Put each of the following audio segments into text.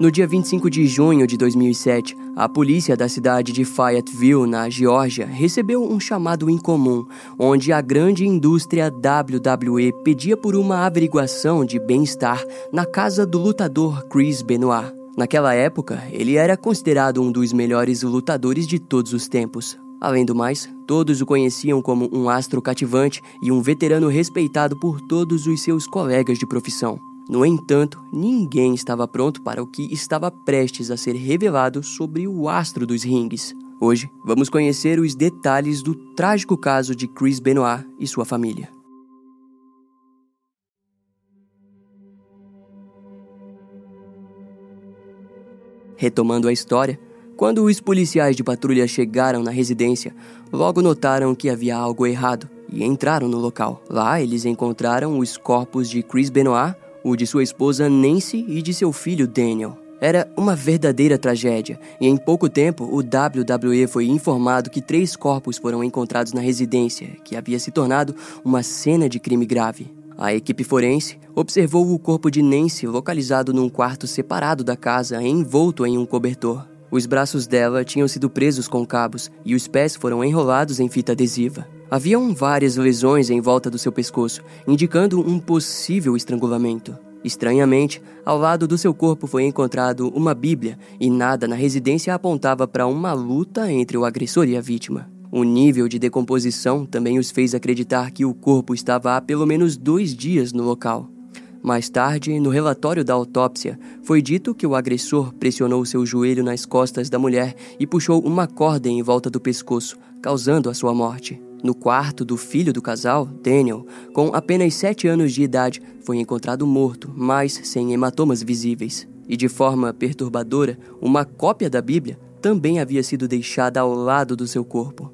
No dia 25 de junho de 2007, a polícia da cidade de Fayetteville, na Geórgia, recebeu um chamado incomum, onde a grande indústria WWE pedia por uma averiguação de bem-estar na casa do lutador Chris Benoit. Naquela época, ele era considerado um dos melhores lutadores de todos os tempos. Além do mais, todos o conheciam como um astro cativante e um veterano respeitado por todos os seus colegas de profissão. No entanto, ninguém estava pronto para o que estava prestes a ser revelado sobre o astro dos rings. Hoje, vamos conhecer os detalhes do trágico caso de Chris Benoit e sua família. Retomando a história, quando os policiais de patrulha chegaram na residência, logo notaram que havia algo errado e entraram no local. Lá, eles encontraram os corpos de Chris Benoit, o de sua esposa Nancy e de seu filho Daniel. Era uma verdadeira tragédia, e em pouco tempo o WWE foi informado que três corpos foram encontrados na residência, que havia se tornado uma cena de crime grave. A equipe forense observou o corpo de Nancy localizado num quarto separado da casa, envolto em um cobertor. Os braços dela tinham sido presos com cabos e os pés foram enrolados em fita adesiva. Haviam várias lesões em volta do seu pescoço, indicando um possível estrangulamento. Estranhamente, ao lado do seu corpo foi encontrado uma Bíblia e nada na residência apontava para uma luta entre o agressor e a vítima. O nível de decomposição também os fez acreditar que o corpo estava há pelo menos dois dias no local. Mais tarde, no relatório da autópsia, foi dito que o agressor pressionou seu joelho nas costas da mulher e puxou uma corda em volta do pescoço, causando a sua morte. No quarto do filho do casal, Daniel, com apenas 7 anos de idade, foi encontrado morto, mas sem hematomas visíveis. E de forma perturbadora, uma cópia da Bíblia também havia sido deixada ao lado do seu corpo.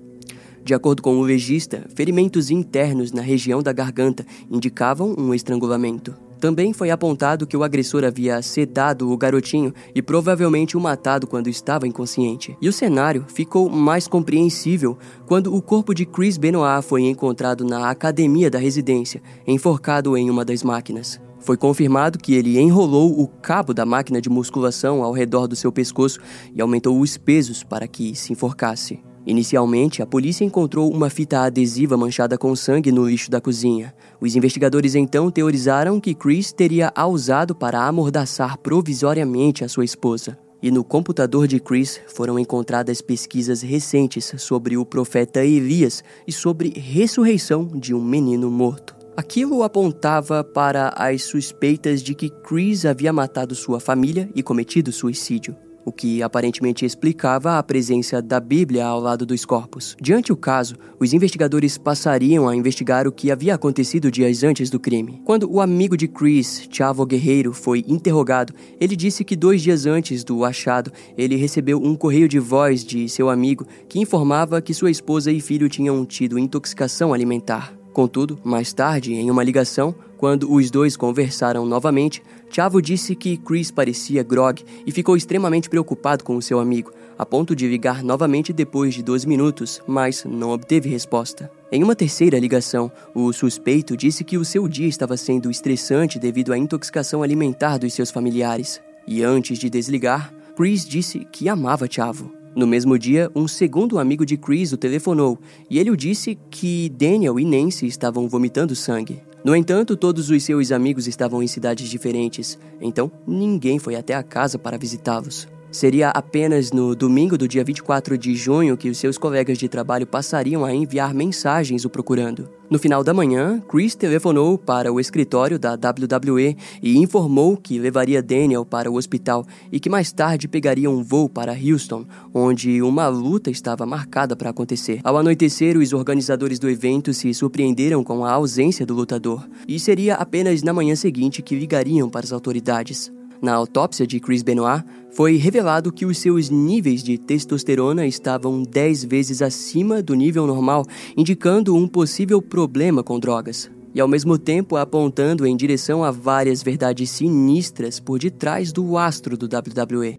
De acordo com o legista, ferimentos internos na região da garganta indicavam um estrangulamento. Também foi apontado que o agressor havia sedado o garotinho e provavelmente o matado quando estava inconsciente. E o cenário ficou mais compreensível quando o corpo de Chris Benoit foi encontrado na academia da residência, enforcado em uma das máquinas. Foi confirmado que ele enrolou o cabo da máquina de musculação ao redor do seu pescoço e aumentou os pesos para que se enforcasse. Inicialmente, a polícia encontrou uma fita adesiva manchada com sangue no lixo da cozinha. Os investigadores então teorizaram que Chris teria a usado para amordaçar provisoriamente a sua esposa. E no computador de Chris foram encontradas pesquisas recentes sobre o profeta Elias e sobre ressurreição de um menino morto. Aquilo apontava para as suspeitas de que Chris havia matado sua família e cometido suicídio o que aparentemente explicava a presença da Bíblia ao lado dos corpos. Diante o caso, os investigadores passariam a investigar o que havia acontecido dias antes do crime. Quando o amigo de Chris, Chavo Guerreiro, foi interrogado, ele disse que dois dias antes do achado, ele recebeu um correio de voz de seu amigo que informava que sua esposa e filho tinham tido intoxicação alimentar. Contudo, mais tarde, em uma ligação, quando os dois conversaram novamente, Chavo disse que Chris parecia grog e ficou extremamente preocupado com o seu amigo, a ponto de ligar novamente depois de 12 minutos, mas não obteve resposta. Em uma terceira ligação, o suspeito disse que o seu dia estava sendo estressante devido à intoxicação alimentar dos seus familiares. E antes de desligar, Chris disse que amava Chavo. No mesmo dia, um segundo amigo de Chris o telefonou e ele o disse que Daniel e Nancy estavam vomitando sangue. No entanto, todos os seus amigos estavam em cidades diferentes, então ninguém foi até a casa para visitá-los. Seria apenas no domingo do dia 24 de junho que os seus colegas de trabalho passariam a enviar mensagens o procurando. No final da manhã, Chris telefonou para o escritório da WWE e informou que levaria Daniel para o hospital e que mais tarde pegaria um voo para Houston, onde uma luta estava marcada para acontecer. Ao anoitecer, os organizadores do evento se surpreenderam com a ausência do lutador, e seria apenas na manhã seguinte que ligariam para as autoridades. Na autópsia de Chris Benoit, foi revelado que os seus níveis de testosterona estavam 10 vezes acima do nível normal, indicando um possível problema com drogas. E ao mesmo tempo apontando em direção a várias verdades sinistras por detrás do astro do WWE.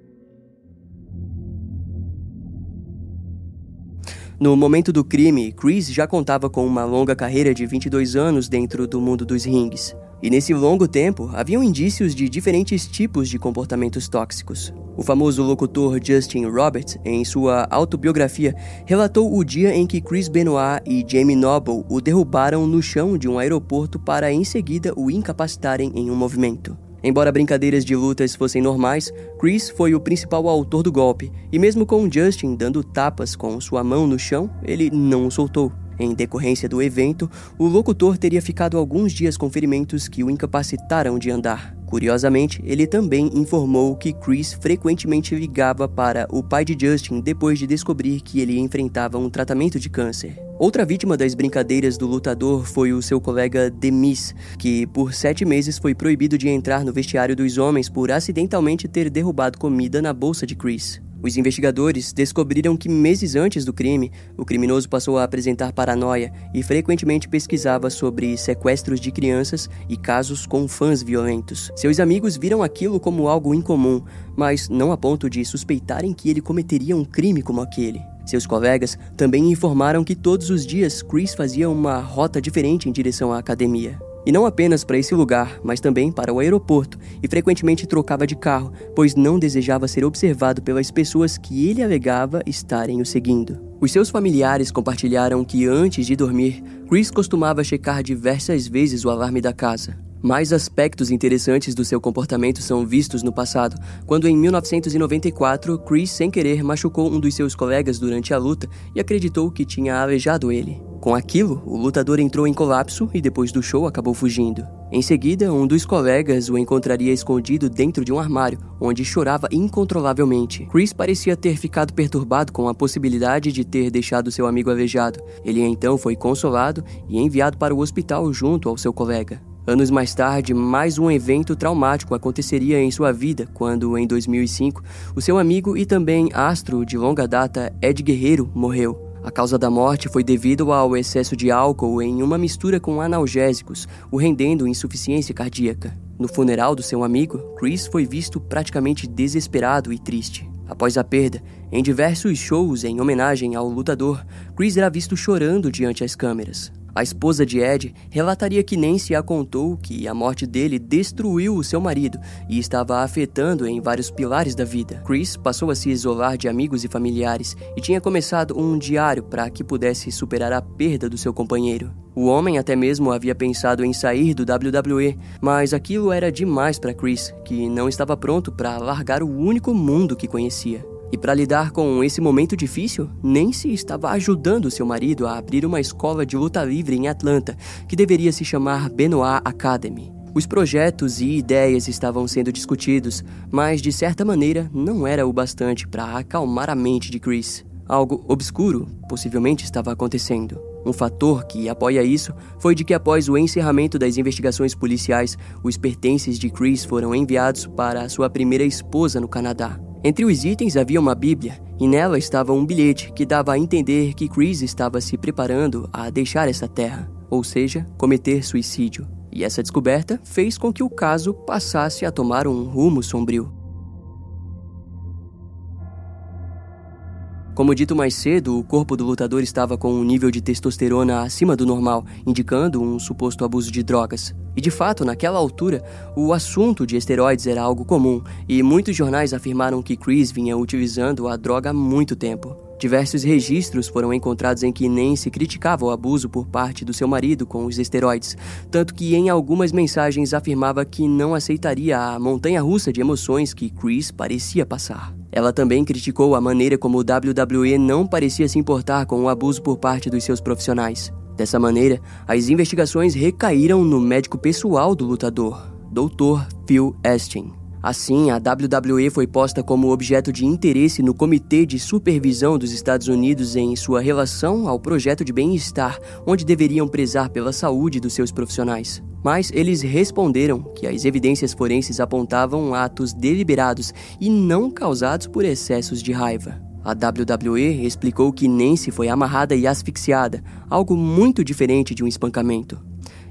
No momento do crime, Chris já contava com uma longa carreira de 22 anos dentro do mundo dos rings. E nesse longo tempo, haviam indícios de diferentes tipos de comportamentos tóxicos. O famoso locutor Justin Roberts, em sua autobiografia, relatou o dia em que Chris Benoit e Jamie Noble o derrubaram no chão de um aeroporto para em seguida o incapacitarem em um movimento. Embora brincadeiras de lutas fossem normais, Chris foi o principal autor do golpe, e mesmo com Justin dando tapas com sua mão no chão, ele não o soltou. Em decorrência do evento, o locutor teria ficado alguns dias com ferimentos que o incapacitaram de andar. Curiosamente, ele também informou que Chris frequentemente ligava para o pai de Justin depois de descobrir que ele enfrentava um tratamento de câncer. Outra vítima das brincadeiras do lutador foi o seu colega Demis, que por sete meses foi proibido de entrar no vestiário dos homens por acidentalmente ter derrubado comida na bolsa de Chris. Os investigadores descobriram que meses antes do crime, o criminoso passou a apresentar paranoia e frequentemente pesquisava sobre sequestros de crianças e casos com fãs violentos. Seus amigos viram aquilo como algo incomum, mas não a ponto de suspeitarem que ele cometeria um crime como aquele. Seus colegas também informaram que todos os dias Chris fazia uma rota diferente em direção à academia. E não apenas para esse lugar, mas também para o aeroporto, e frequentemente trocava de carro, pois não desejava ser observado pelas pessoas que ele alegava estarem o seguindo. Os seus familiares compartilharam que antes de dormir, Chris costumava checar diversas vezes o alarme da casa. Mais aspectos interessantes do seu comportamento são vistos no passado, quando em 1994 Chris, sem querer, machucou um dos seus colegas durante a luta e acreditou que tinha aleijado ele. Com aquilo, o lutador entrou em colapso e depois do show acabou fugindo. Em seguida, um dos colegas o encontraria escondido dentro de um armário, onde chorava incontrolavelmente. Chris parecia ter ficado perturbado com a possibilidade de ter deixado seu amigo aleijado. Ele então foi consolado e enviado para o hospital junto ao seu colega. Anos mais tarde, mais um evento traumático aconteceria em sua vida quando, em 2005, o seu amigo e também astro de longa data, Ed Guerreiro, morreu. A causa da morte foi devido ao excesso de álcool em uma mistura com analgésicos, o rendendo insuficiência cardíaca. No funeral do seu amigo, Chris foi visto praticamente desesperado e triste. Após a perda, em diversos shows em homenagem ao lutador, Chris era visto chorando diante as câmeras. A esposa de Ed relataria que Nancy a contou que a morte dele destruiu o seu marido e estava afetando em vários pilares da vida. Chris passou a se isolar de amigos e familiares e tinha começado um diário para que pudesse superar a perda do seu companheiro. O homem até mesmo havia pensado em sair do WWE, mas aquilo era demais para Chris, que não estava pronto para largar o único mundo que conhecia. E para lidar com esse momento difícil, Nancy estava ajudando seu marido a abrir uma escola de luta livre em Atlanta, que deveria se chamar Benoit Academy. Os projetos e ideias estavam sendo discutidos, mas de certa maneira não era o bastante para acalmar a mente de Chris. Algo obscuro possivelmente estava acontecendo. Um fator que apoia isso foi de que após o encerramento das investigações policiais, os pertences de Chris foram enviados para sua primeira esposa no Canadá. Entre os itens havia uma Bíblia, e nela estava um bilhete que dava a entender que Chris estava se preparando a deixar essa terra, ou seja, cometer suicídio. E essa descoberta fez com que o caso passasse a tomar um rumo sombrio. Como dito mais cedo, o corpo do lutador estava com um nível de testosterona acima do normal, indicando um suposto abuso de drogas. E de fato, naquela altura, o assunto de esteroides era algo comum, e muitos jornais afirmaram que Chris vinha utilizando a droga há muito tempo. Diversos registros foram encontrados em que Nancy criticava o abuso por parte do seu marido com os esteroides, tanto que em algumas mensagens afirmava que não aceitaria a montanha russa de emoções que Chris parecia passar. Ela também criticou a maneira como o WWE não parecia se importar com o abuso por parte dos seus profissionais. Dessa maneira, as investigações recaíram no médico pessoal do lutador, Dr. Phil Estin. Assim, a WWE foi posta como objeto de interesse no Comitê de Supervisão dos Estados Unidos em sua relação ao projeto de bem-estar, onde deveriam prezar pela saúde dos seus profissionais. Mas eles responderam que as evidências forenses apontavam atos deliberados e não causados por excessos de raiva. A WWE explicou que Nancy foi amarrada e asfixiada, algo muito diferente de um espancamento.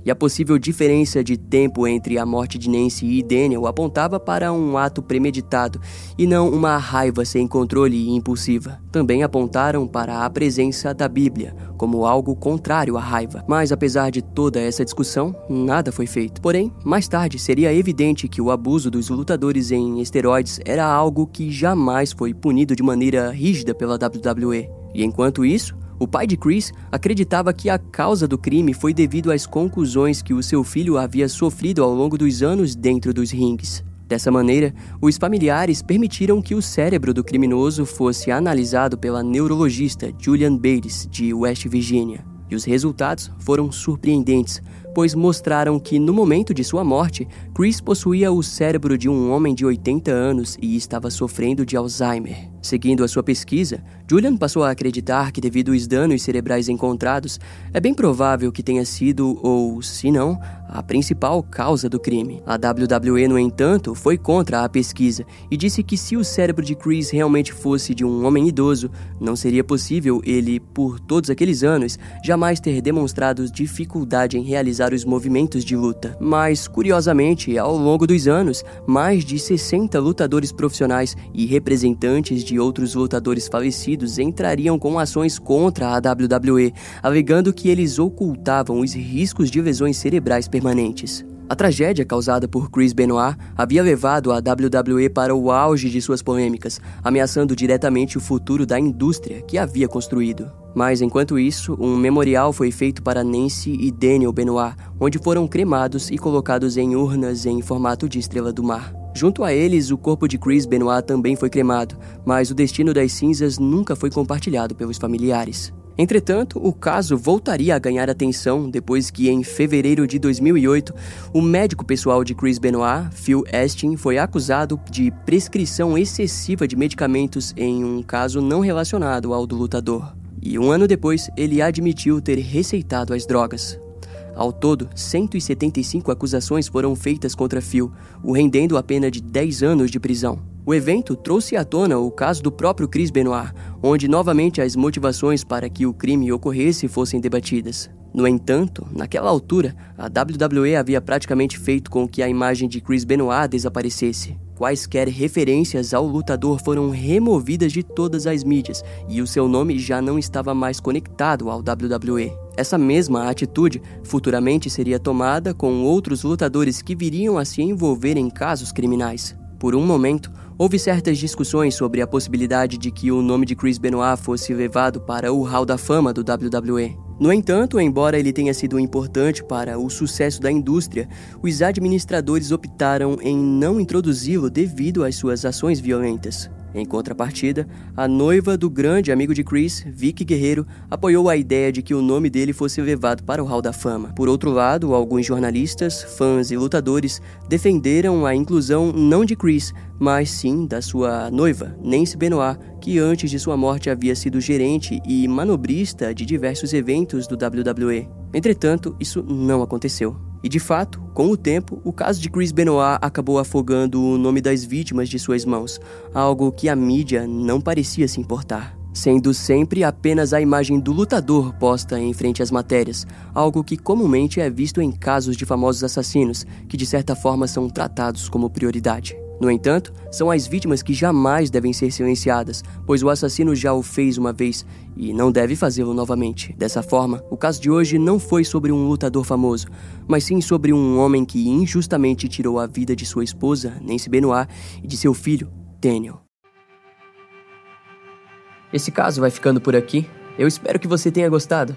E a possível diferença de tempo entre a morte de Nancy e Daniel apontava para um ato premeditado e não uma raiva sem controle e impulsiva. Também apontaram para a presença da Bíblia como algo contrário à raiva. Mas apesar de toda essa discussão, nada foi feito. Porém, mais tarde seria evidente que o abuso dos lutadores em esteroides era algo que jamais foi punido de maneira rígida pela WWE. E enquanto isso, o pai de Chris acreditava que a causa do crime foi devido às conclusões que o seu filho havia sofrido ao longo dos anos dentro dos rings. Dessa maneira, os familiares permitiram que o cérebro do criminoso fosse analisado pela neurologista Julian Bates, de West Virginia. E os resultados foram surpreendentes, pois mostraram que no momento de sua morte, Chris possuía o cérebro de um homem de 80 anos e estava sofrendo de Alzheimer. Seguindo a sua pesquisa, Julian passou a acreditar que, devido aos danos cerebrais encontrados, é bem provável que tenha sido, ou se não, a principal causa do crime. A WWE, no entanto, foi contra a pesquisa e disse que se o cérebro de Chris realmente fosse de um homem idoso, não seria possível ele, por todos aqueles anos, jamais ter demonstrado dificuldade em realizar os movimentos de luta. Mas, curiosamente, ao longo dos anos, mais de 60 lutadores profissionais e representantes de de outros lutadores falecidos entrariam com ações contra a WWE, alegando que eles ocultavam os riscos de lesões cerebrais permanentes. A tragédia causada por Chris Benoit havia levado a WWE para o auge de suas polêmicas, ameaçando diretamente o futuro da indústria que havia construído. Mas enquanto isso, um memorial foi feito para Nancy e Daniel Benoit, onde foram cremados e colocados em urnas em formato de estrela do mar. Junto a eles, o corpo de Chris Benoit também foi cremado, mas o destino das cinzas nunca foi compartilhado pelos familiares. Entretanto, o caso voltaria a ganhar atenção depois que, em fevereiro de 2008, o médico pessoal de Chris Benoit, Phil Estin, foi acusado de prescrição excessiva de medicamentos em um caso não relacionado ao do lutador. E um ano depois, ele admitiu ter receitado as drogas. Ao todo, 175 acusações foram feitas contra Phil, o rendendo a pena de 10 anos de prisão. O evento trouxe à tona o caso do próprio Chris Benoit, onde novamente as motivações para que o crime ocorresse fossem debatidas. No entanto, naquela altura, a WWE havia praticamente feito com que a imagem de Chris Benoit desaparecesse. Quaisquer referências ao lutador foram removidas de todas as mídias e o seu nome já não estava mais conectado ao WWE. Essa mesma atitude futuramente seria tomada com outros lutadores que viriam a se envolver em casos criminais. Por um momento, houve certas discussões sobre a possibilidade de que o nome de Chris Benoit fosse levado para o Hall da Fama do WWE. No entanto, embora ele tenha sido importante para o sucesso da indústria, os administradores optaram em não introduzi-lo devido às suas ações violentas. Em contrapartida, a noiva do grande amigo de Chris, Vicky Guerreiro, apoiou a ideia de que o nome dele fosse levado para o Hall da Fama. Por outro lado, alguns jornalistas, fãs e lutadores defenderam a inclusão não de Chris, mas sim da sua noiva, Nancy Benoit, que antes de sua morte havia sido gerente e manobrista de diversos eventos do WWE. Entretanto, isso não aconteceu. E de fato, com o tempo, o caso de Chris Benoit acabou afogando o nome das vítimas de suas mãos, algo que a mídia não parecia se importar. Sendo sempre apenas a imagem do lutador posta em frente às matérias, algo que comumente é visto em casos de famosos assassinos, que de certa forma são tratados como prioridade. No entanto, são as vítimas que jamais devem ser silenciadas, pois o assassino já o fez uma vez e não deve fazê-lo novamente. Dessa forma, o caso de hoje não foi sobre um lutador famoso, mas sim sobre um homem que injustamente tirou a vida de sua esposa, Nancy Benoit, e de seu filho, Daniel. Esse caso vai ficando por aqui. Eu espero que você tenha gostado.